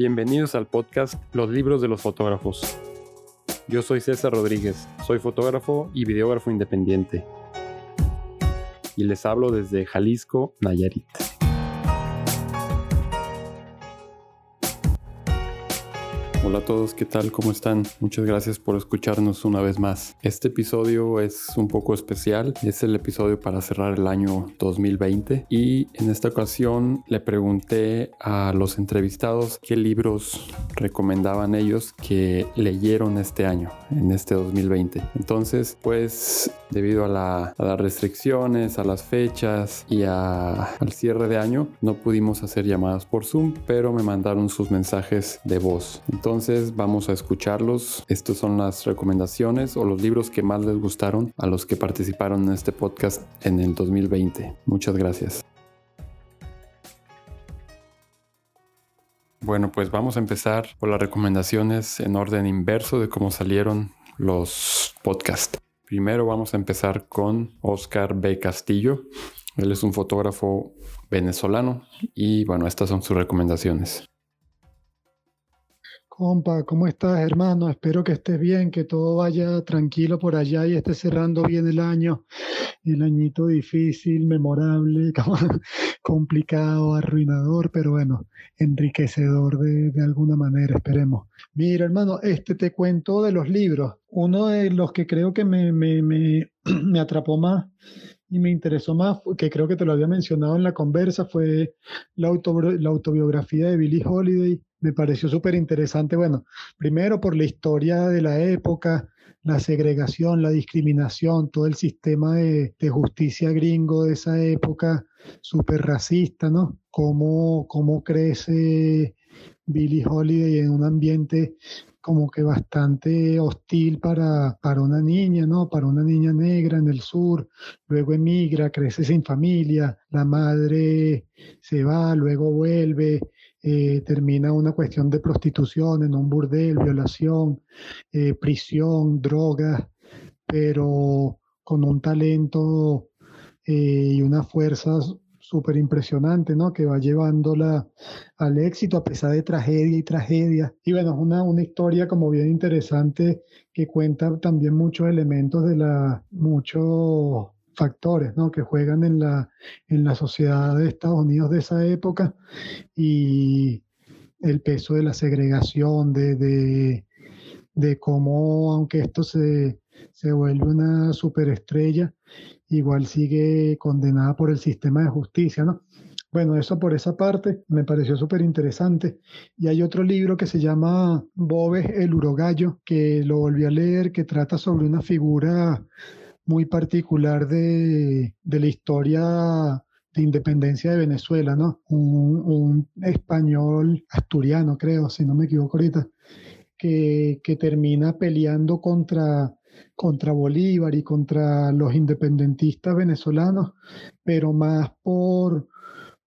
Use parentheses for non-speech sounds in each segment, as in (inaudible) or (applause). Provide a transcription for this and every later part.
Bienvenidos al podcast Los libros de los fotógrafos. Yo soy César Rodríguez, soy fotógrafo y videógrafo independiente. Y les hablo desde Jalisco, Nayarit. Hola a todos, ¿qué tal? ¿Cómo están? Muchas gracias por escucharnos una vez más. Este episodio es un poco especial, es el episodio para cerrar el año 2020 y en esta ocasión le pregunté a los entrevistados qué libros recomendaban ellos que leyeron este año, en este 2020. Entonces, pues debido a, las restricciones, a las fechas y al cierre de año, no pudimos hacer llamadas por Zoom, pero me mandaron sus mensajes de voz. Entonces, entonces vamos a escucharlos. Estas son las recomendaciones o los libros que más les gustaron a los que participaron en este podcast en el 2020. Muchas gracias. Bueno, pues vamos a empezar por las recomendaciones en orden inverso de cómo salieron los podcasts. Primero vamos a empezar con Oscar B. Castillo. Él es un fotógrafo venezolano y bueno, estas son sus recomendaciones. Compa, ¿cómo estás, hermano? Espero que estés bien, que todo vaya tranquilo por allá y estés cerrando bien el año. El añito difícil, memorable, (laughs) complicado, arruinador, pero bueno, enriquecedor de, alguna manera, esperemos. Mira, hermano, este te cuento de los libros. Uno de los que creo que me, me, me (clears throat) atrapó más y me interesó más, que creo que te lo había mencionado en la conversa, fue la, autobiografía de Billie Holiday me pareció súper interesante, bueno, primero por la historia de la época, la segregación, la discriminación, todo el sistema de, justicia gringo de esa época, súper racista, ¿no? Cómo, cómo crece Billie Holiday en un ambiente como que bastante hostil para, para una niña, ¿no? Para una niña negra en el sur, luego emigra, crece sin familia, la madre se va, luego vuelve, eh, termina una cuestión de prostitución en un burdel, violación, eh, prisión, drogas, pero con un talento eh, y una fuerza súper impresionante, ¿no? Que va llevándola al éxito a pesar de tragedia y tragedia. Y bueno, es una, una historia como bien interesante que cuenta también muchos elementos de la, muchos factores ¿no? que juegan en la, en la sociedad de Estados Unidos de esa época y el peso de la segregación, de, de, de cómo, aunque esto se, se vuelve una superestrella, igual sigue condenada por el sistema de justicia, ¿no? Bueno, eso por esa parte me pareció súper interesante. Y hay otro libro que se llama Bobes el Urogallo, que lo volví a leer, que trata sobre una figura muy particular de, la historia de independencia de Venezuela, ¿no? Un, español asturiano, creo, si no me equivoco ahorita, que, termina peleando contra, contra Bolívar y contra los independentistas venezolanos, pero más por,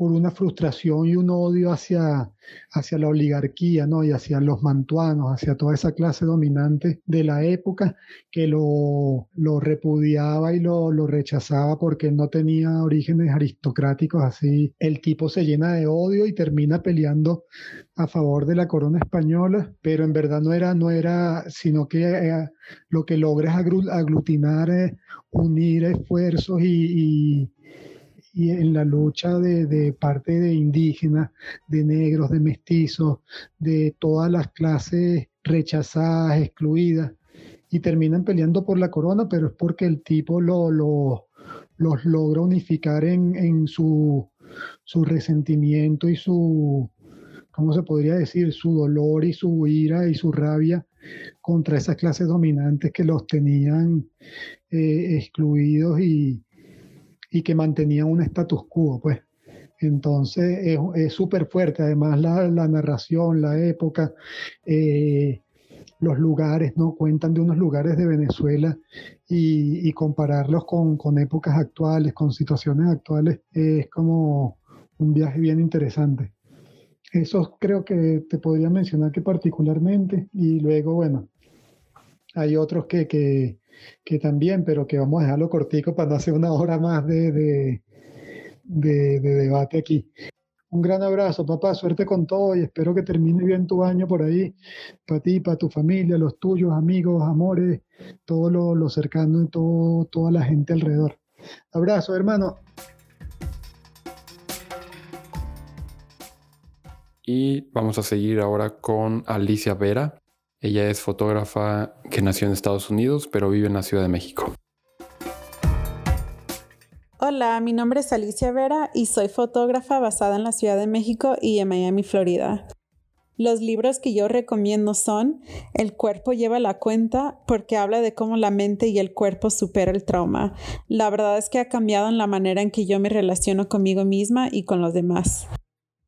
por una frustración y un odio hacia, hacia la oligarquía, ¿no? Y hacia los mantuanos, hacia toda esa clase dominante de la época que lo, lo repudiaba y lo, lo, rechazaba porque no tenía orígenes aristocráticos así. El tipo se llena de odio y termina peleando a favor de la corona española, pero en verdad no era, no era, sino que eh, lo que logra es aglutinar, eh, unir esfuerzos y y en la lucha de, parte de indígenas, de negros, de mestizos, de todas las clases rechazadas, excluidas, y terminan peleando por la corona, pero es porque el tipo lo, los logra unificar en, su, su resentimiento y su, ¿cómo se podría decir? Su dolor y su ira y su rabia contra esas clases dominantes que los tenían eh, excluidos y, y que mantenía un status quo, pues. Entonces es súper fuerte, además la, narración, la época, eh, los lugares, ¿no? Cuentan de unos lugares de Venezuela y, compararlos con, con, épocas actuales, con situaciones actuales, es como un viaje bien interesante. Eso creo que te podría mencionar que particularmente, y luego, bueno, hay otros que, que, que también, pero que vamos a dejarlo cortico para no hacer una hora más de, de, de, debate aquí. Un gran abrazo, papá. Suerte con todo y espero que termine bien tu año por ahí. Para ti, para tu familia, los tuyos, amigos, amores, todo lo, lo cercano y todo, toda la gente alrededor. Abrazo, hermano. Y vamos a seguir ahora con Alicia Vera. Ella es fotógrafa que nació en Estados Unidos, pero vive en la Ciudad de México. Hola, mi nombre es Alicia Vera y soy fotógrafa basada en la Ciudad de México y en Miami, Florida. Los libros que yo recomiendo son El cuerpo lleva la cuenta porque habla de cómo la mente y el cuerpo supera el trauma. La verdad es que ha cambiado en la manera en que yo me relaciono conmigo misma y con los demás.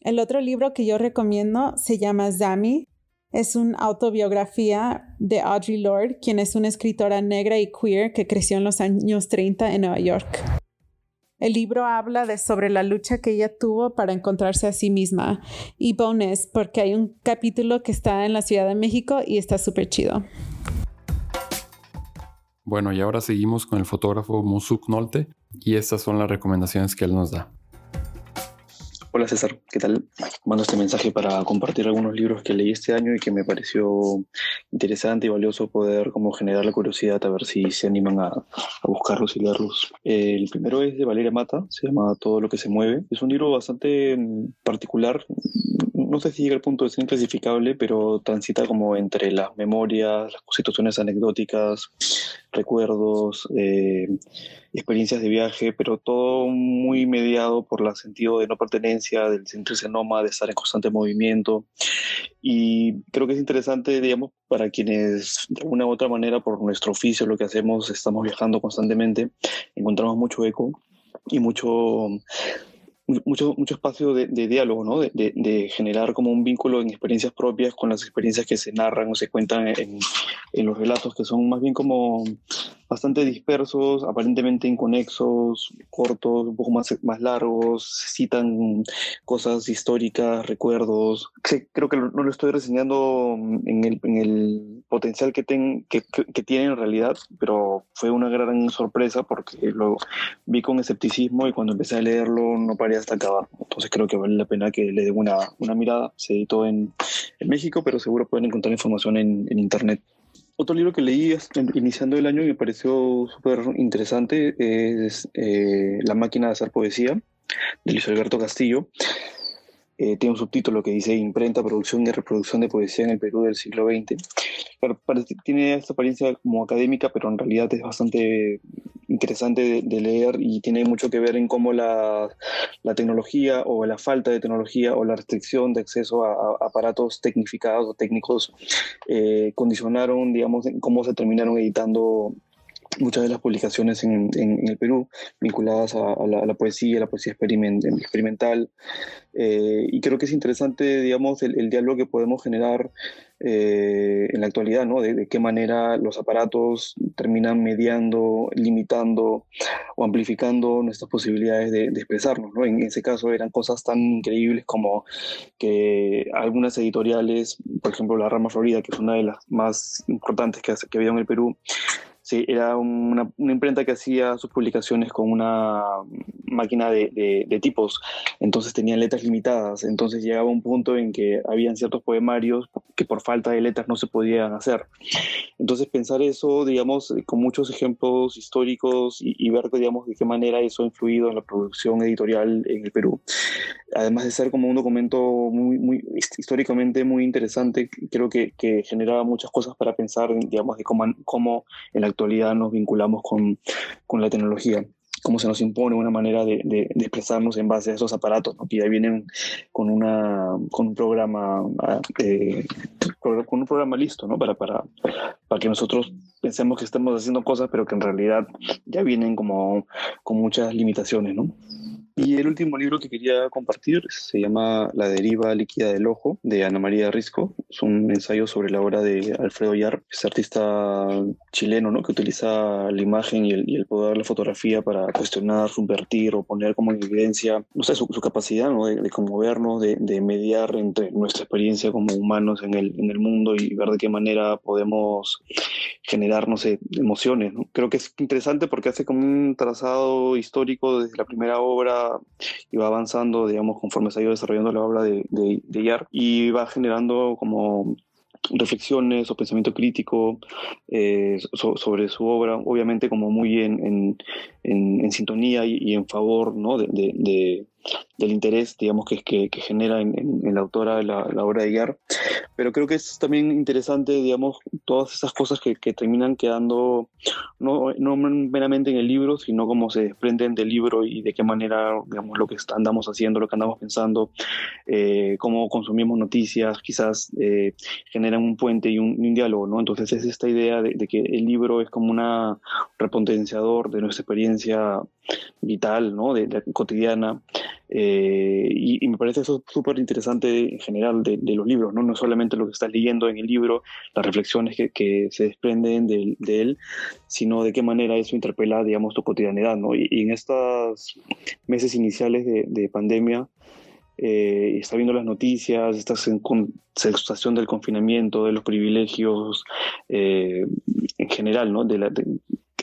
El otro libro que yo recomiendo se llama Zami. Es una autobiografía de Audre Lorde, quien es una escritora negra y queer que creció en los años 30 en Nueva York. El libro habla de sobre la lucha que ella tuvo para encontrarse a sí misma. Y bonus, porque hay un capítulo que está en la Ciudad de México y está súper chido. Bueno, y ahora seguimos con el fotógrafo Musuk Nolte y estas son las recomendaciones que él nos da. Hola César, ¿qué tal? Mando este mensaje para compartir algunos libros que leí este año y que me pareció interesante y valioso poder como generar la curiosidad a ver si se animan a, buscarlos y leerlos. El primero es de Valeria Mata, se llama Todo lo que se mueve. Es un libro bastante mm, particular, no sé si llega al punto de ser inclasificable, pero transita como entre las memorias, las situaciones anecdóticas, recuerdos, eh, experiencias de viaje, pero todo muy mediado por el sentido de no pertenencia, del sentirse nómada, de estar en constante movimiento. Y creo que es interesante, digamos, para quienes de una u otra manera, por nuestro oficio, lo que hacemos, estamos viajando constantemente, encontramos mucho eco y mucho mucho, mucho espacio de, diálogo, ¿no? De, de, generar como un vínculo en experiencias propias con las experiencias que se narran o se cuentan en, en los relatos, que son más bien como bastante dispersos, aparentemente inconexos, cortos, un poco más, más largos, citan cosas históricas, recuerdos. creo que no lo estoy reseñando en el, en el potencial que, ten, que, que, tiene en realidad, pero fue una gran sorpresa porque lo vi con escepticismo y cuando empecé a leerlo no paré hasta acabar. Entonces creo que vale la pena que le den una, una mirada. Se editó en, en México, pero seguro pueden encontrar información en, en internet. Otro libro que leí iniciando el año y me pareció súper interesante es eh, La máquina de hacer poesía de Luis Alberto Castillo. Eh, tiene un subtítulo que dice Imprenta, producción y reproducción de poesía en el Perú del siglo XX. tiene esta apariencia como académica, pero en realidad es bastante interesante de, leer y tiene mucho que ver en cómo la, la, tecnología o la falta de tecnología o la restricción de acceso a, aparatos tecnificados o técnicos eh, condicionaron, digamos, cómo se terminaron editando muchas de las publicaciones en, en, el Perú vinculadas a, la, poesía, a la poesía experimental. Eh, y creo que es interesante, digamos, el, diálogo que podemos generar eh, en la actualidad, ¿no? De, qué manera los aparatos terminan mediando, limitando o amplificando nuestras posibilidades de, expresarnos, ¿no? En ese caso eran cosas tan increíbles como que algunas editoriales, por ejemplo, La Rama Florida, que es una de las más importantes que, que había en el Perú, Sí, era una, imprenta que hacía sus publicaciones con una máquina de, de, tipos, entonces tenían letras limitadas, entonces llegaba un punto en que habían ciertos poemarios que por falta de letras no se podían hacer. Entonces pensar eso, digamos, con muchos ejemplos históricos y, y ver, digamos, de qué manera eso ha influido en la producción editorial en el Perú. Además de ser como un documento muy, muy históricamente muy interesante, creo que, que generaba muchas cosas para pensar, digamos, de cómo, cómo en la actualidad nos vinculamos con, con la tecnología cómo se nos impone una manera de, de, expresarnos en base a esos aparatos, ¿no? que ya vienen con, una, con un programa eh, con un programa listo ¿no? para, para, para que nosotros pensemos que estamos haciendo cosas, pero que en realidad ya vienen como con muchas limitaciones. ¿no? Y el último libro que quería compartir se llama La deriva líquida del ojo, de Ana María Risco. Es un ensayo sobre la obra de Alfredo Yar, ese artista chileno ¿no? que utiliza la imagen y el, poder de la fotografía para cuestionar, subvertir o poner como en evidencia no sé, su, capacidad ¿no? de, conmovernos, de, de, mediar entre nuestra experiencia como humanos en el, en el mundo y ver de qué manera podemos generar, no sé, emociones. ¿no? Creo que es interesante porque hace como un trazado histórico desde la primera obra iba, iba avanzando, digamos, conforme se ha ido desarrollando la obra de, de, y va generando como reflexiones o pensamiento crítico eh, sobre su obra, obviamente como muy en, en, en, sintonía y, en favor ¿no? de, del interés, digamos, que, que, que genera en, la autora la, obra de Yar. Pero creo que es también interesante, digamos, todas esas cosas que, terminan quedando no, no, meramente en el libro, sino como se desprenden del libro y de qué manera, digamos, lo que andamos haciendo, lo que andamos pensando, eh, cómo consumimos noticias, quizás eh, generan un puente y un, diálogo, ¿no? Entonces es esta idea de, que el libro es como un repotenciador de nuestra experiencia vital, ¿no? De, de cotidiana. Eh, y, y, me parece eso súper interesante en general de, de, los libros, ¿no? no solamente lo que estás leyendo en el libro, las reflexiones que, que se desprenden de, de, él, sino de qué manera eso interpela, digamos, tu cotidianidad. ¿no? Y, y en estos meses iniciales de, de pandemia, eh, está viendo las noticias, estás en sensación del confinamiento, de los privilegios eh, en general, ¿no? De la, de,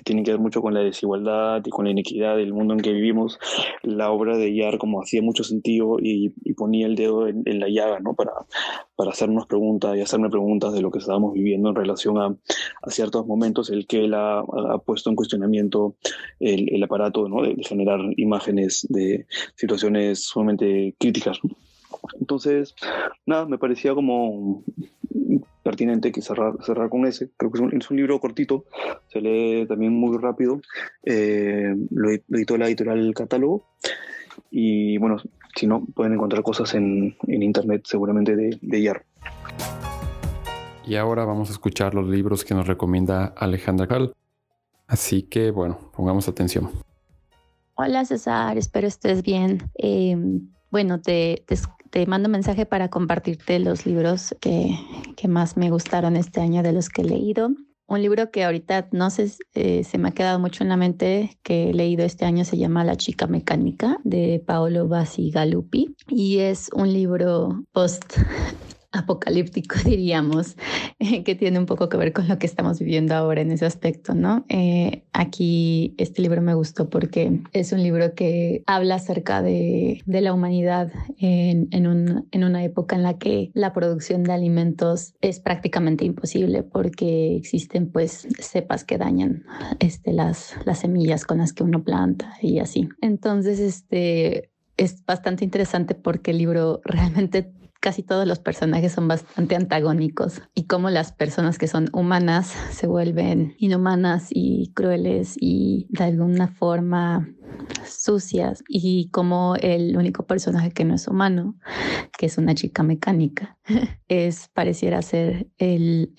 tienen que ver mucho con la desigualdad y con la inequidad del mundo en que vivimos, la obra de Yar como hacía mucho sentido y, y ponía el dedo en, en, la llaga, ¿no? Para, para hacernos preguntas y hacerme preguntas de lo que estábamos viviendo en relación a, a ciertos momentos, el que él ha, ha puesto en cuestionamiento el, el aparato, ¿no? De, de, generar imágenes de situaciones sumamente críticas. Entonces, nada, me parecía como pertinente que cerrar, cerrar con ese. Creo que es un, es un libro cortito, se lee también muy rápido. Eh, lo, lo, editó la editorial Catálogo. Y bueno, si no, pueden encontrar cosas en, en internet seguramente de, de YAR. Y ahora vamos a escuchar los libros que nos recomienda Alejandra Cal. Así que bueno, pongamos atención. Hola César, espero estés bien. Eh, bueno, te, te, te mando mensaje para compartirte los libros que, que, más me gustaron este año de los que he leído. Un libro que ahorita no sé, eh, se me ha quedado mucho en la mente que he leído este año se llama La chica mecánica de Paolo Basigalupi y es un libro post apocalíptico, (laughs) diríamos, eh, que tiene un poco que ver con lo que estamos viviendo ahora en ese aspecto, ¿no? Eh, aquí este libro me gustó porque es un libro que habla acerca de, de la humanidad en, en, un, en, una época en la que la producción de alimentos es prácticamente imposible porque existen pues cepas que dañan este, las, las semillas con las que uno planta y así. Entonces, este es bastante interesante porque el libro (laughs) realmente casi todos los personajes son bastante antagónicos y cómo las personas que son humanas se vuelven inhumanas y crueles y de alguna forma sucias y como el único personaje que no es humano, que es una chica mecánica, (laughs) es pareciera ser el,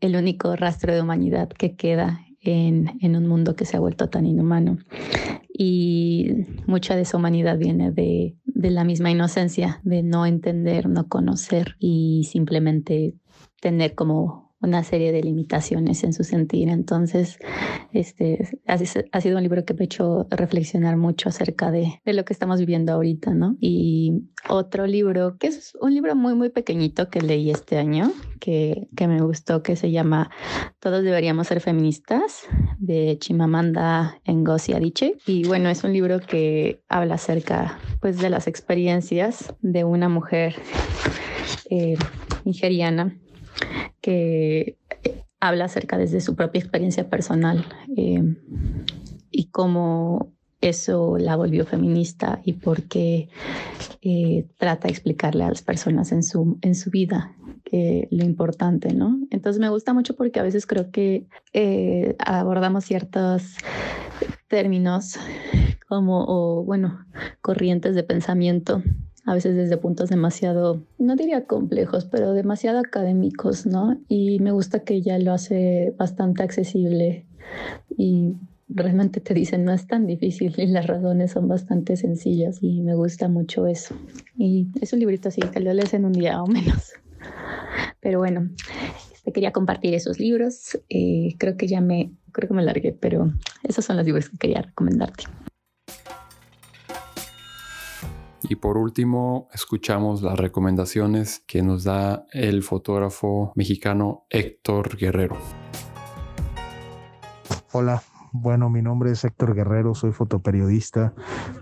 el único rastro de humanidad que queda en, en, un mundo que se ha vuelto tan inhumano. Y mucha de esa humanidad viene de, de la misma inocencia, de no entender, no conocer y simplemente tener como una serie de limitaciones en su sentir. Entonces, este ha sido un libro que me ha hecho reflexionar mucho acerca de, de, lo que estamos viviendo ahorita, ¿no? Y otro libro, que es un libro muy, muy pequeñito que leí este año, que, que me gustó, que se llama Todos deberíamos ser feministas, de Chimamanda Ngozi Adichie. Y bueno, es un libro que habla acerca, pues, de las experiencias de una mujer eh, nigeriana que habla acerca desde su propia experiencia personal eh, y cómo eso la volvió feminista y por qué eh, trata de explicarle a las personas en su, en su vida lo importante, ¿no? Entonces me gusta mucho porque a veces creo que eh, abordamos ciertos términos como, bueno, corrientes de pensamiento a veces desde puntos demasiado, no diría complejos, pero demasiado académicos, ¿no? Y me gusta que ella lo hace bastante accesible y realmente te dicen no es tan difícil y las razones son bastante sencillas y me gusta mucho eso. Y es un librito así, que lo lees en un día o menos. Pero bueno, te quería compartir esos libros. Eh, creo que ya me, creo que me largué, pero esos son los libros que quería recomendarte. Y por último, escuchamos las recomendaciones que nos da el fotógrafo mexicano Héctor Guerrero. Hola, Bueno, mi nombre es Héctor Guerrero, soy fotoperiodista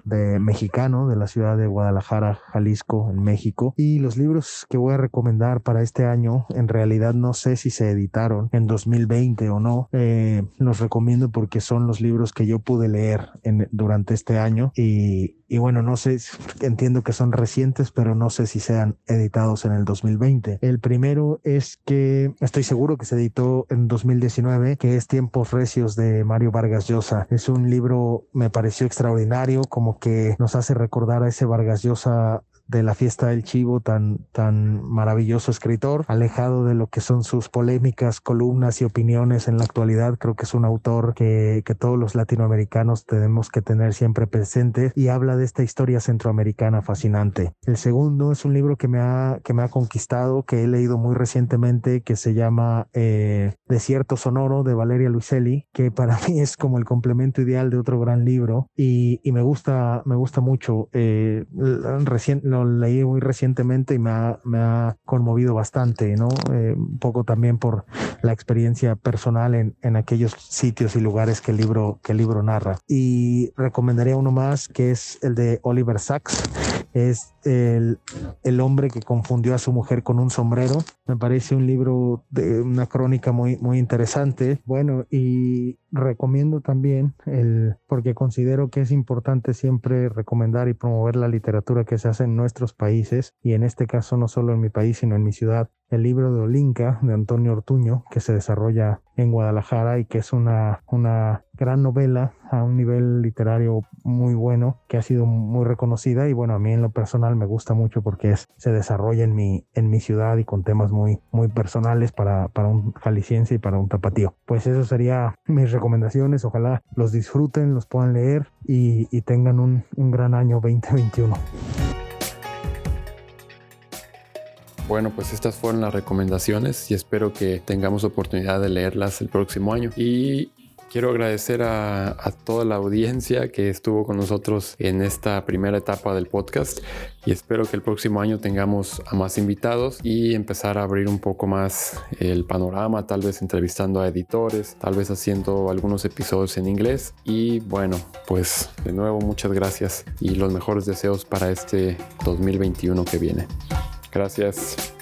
de mexicano de la ciudad de Guadalajara, Jalisco, en México. Y los libros que voy a recomendar para este año, en realidad no sé si se editaron en 2020 o no. Eh, los recomiendo porque son los libros que yo pude leer en, durante este año y, y bueno, no sé, entiendo que son recientes, pero no sé si sean editados en el 2020. El primero es que estoy seguro que se editó en 2019, que es Tiempos Recios de Mario Vargas Llosa. Es un libro, me pareció extraordinario, como que nos hace recordar a ese Vargas Llosa de la fiesta del chivo, tan, tan maravilloso escritor, alejado de lo que son sus polémicas, columnas y opiniones en la actualidad. Creo que es un autor que, que todos los latinoamericanos tenemos que tener siempre presente y habla de esta historia centroamericana fascinante. El segundo es un libro que me ha, que me ha conquistado, que he leído muy recientemente, que se llama eh, Desierto Sonoro de Valeria Luiselli, que para (laughs) mí es como el complemento ideal de otro gran libro y, y me gusta, me gusta mucho. Eh, recién, lo leí muy recientemente y me ha, conmovido bastante, ¿no? Eh, un poco también por la experiencia personal en, en, aquellos sitios y lugares que el libro, que el libro narra. Y recomendaría uno más que es el de Oliver Sacks. Es el, el hombre que confundió a su mujer con un sombrero. Me parece un libro de una crónica muy, muy interesante. Bueno, y recomiendo también el, porque considero que es importante siempre recomendar y promover la literatura que se hace en nuestros países y en este caso no solo en mi país sino en mi ciudad el libro de Olinka de Antonio Ortuño que se desarrolla en Guadalajara y que es una, una gran novela a un nivel literario muy bueno que ha sido muy reconocida y bueno a mí en lo me gusta mucho porque es, se desarrolla en mi, en mi ciudad y con temas muy, muy personales para, para un jalisciense y para un tapatío pues eso sería mis recomendaciones ojalá los disfruten los puedan leer y, y tengan un, un gran año 2021 bueno, pues estas fueron las recomendaciones y espero que tengamos oportunidad de leerlas el próximo año. Y quiero agradecer a, a, toda la audiencia que estuvo con nosotros en esta primera etapa del podcast y espero que el próximo año tengamos a más invitados y empezar a abrir un poco más el panorama, tal vez entrevistando a editores, tal vez haciendo algunos episodios en inglés y bueno, pues de nuevo muchas gracias y los mejores deseos para este 2021 que viene. Gracias.